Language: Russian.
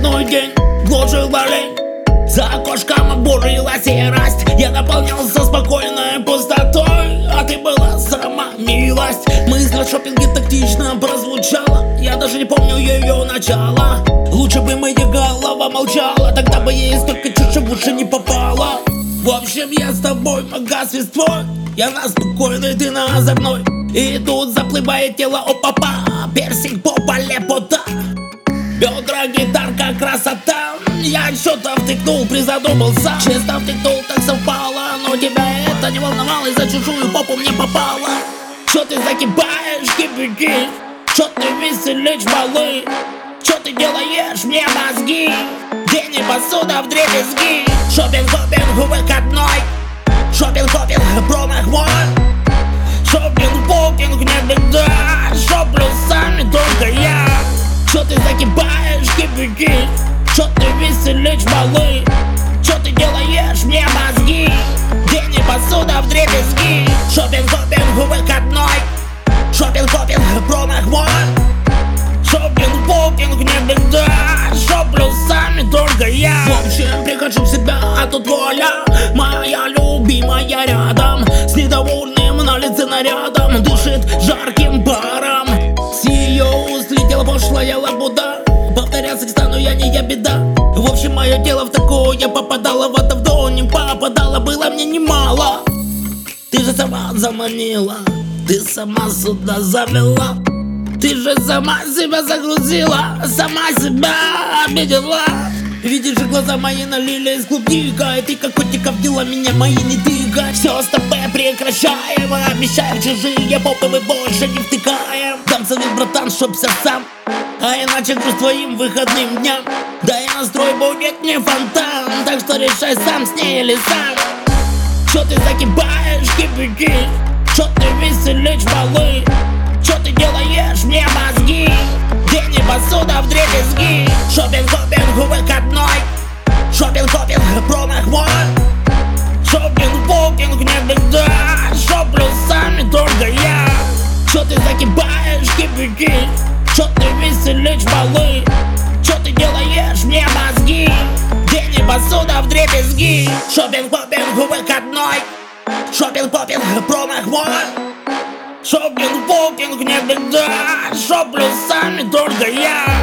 день. Глушила лень За окошком бурила серость Я наполнялся спокойной пустотой. А ты была сама милость. Мысль о шопинге тактично прозвучала. Я даже не помню ее начала. Лучше бы моя голова молчала. Тогда бы ей столько чуши в уши не попало. В общем, я с тобой погас весь твой Я на спокойной, ты на озорной. И тут заплывает тело. О папа Персик, попа, лепота Бедра, гитарка, красота. Я что-то втыкнул, призадумался Честно втыкнул, так совпало Но тебя это не волновало. И за чужую попу мне попало. Чё ты закипаешь, кипятишь Чё ты веселишь, малы Чё ты делаешь мне мозги? День и посуда в дребезги. Шопинг, хопинг, выходной кипятишь Чё ты веселишь, малы Чё ты делаешь мне мозги? День и посуда в дребезги. Шопинг, хопинг, выходной. Шопинг, хопинг, промах мой. Шопинг, покинг, не беда. Шоплю сами только я. В общем, прихожу в себя, а тут воля Моя любимая рядом. С недовольным на лице нарядом Дышит жарким паром было мне немало. Ты же сама заманила Ты сама сюда завела. Ты же сама себя загрузила, сама себя обидела. Видишь же, глаза мои налились клубникой Ты как котик обдела меня, мои не тыкай Все с прекращаем Обещаем чужие попы мы больше не втыкаем. Совет, братан, вся сам А иначе груз твоим выходным дням. Да и настрой будет не фонтан Так что решай сам с ней или сам Чё ты закипаешь, кипятишь Чё ты веселишь, малы Чё ты делаешь? Мне мозги. День и посуда в дребезги. Шопинг, хопинг, выходной. Шопинг, хопинг, промах мой Шопинг, покинг, не беда. Шоплю сами только я. Чё ты закипаешь, кипятишь Чё ты веселишь, малы дребезги Шопинг, хопинг, выходной Шопинг, попинг, промах мой Шопинг, покинг, не беда. Шоплю сами только я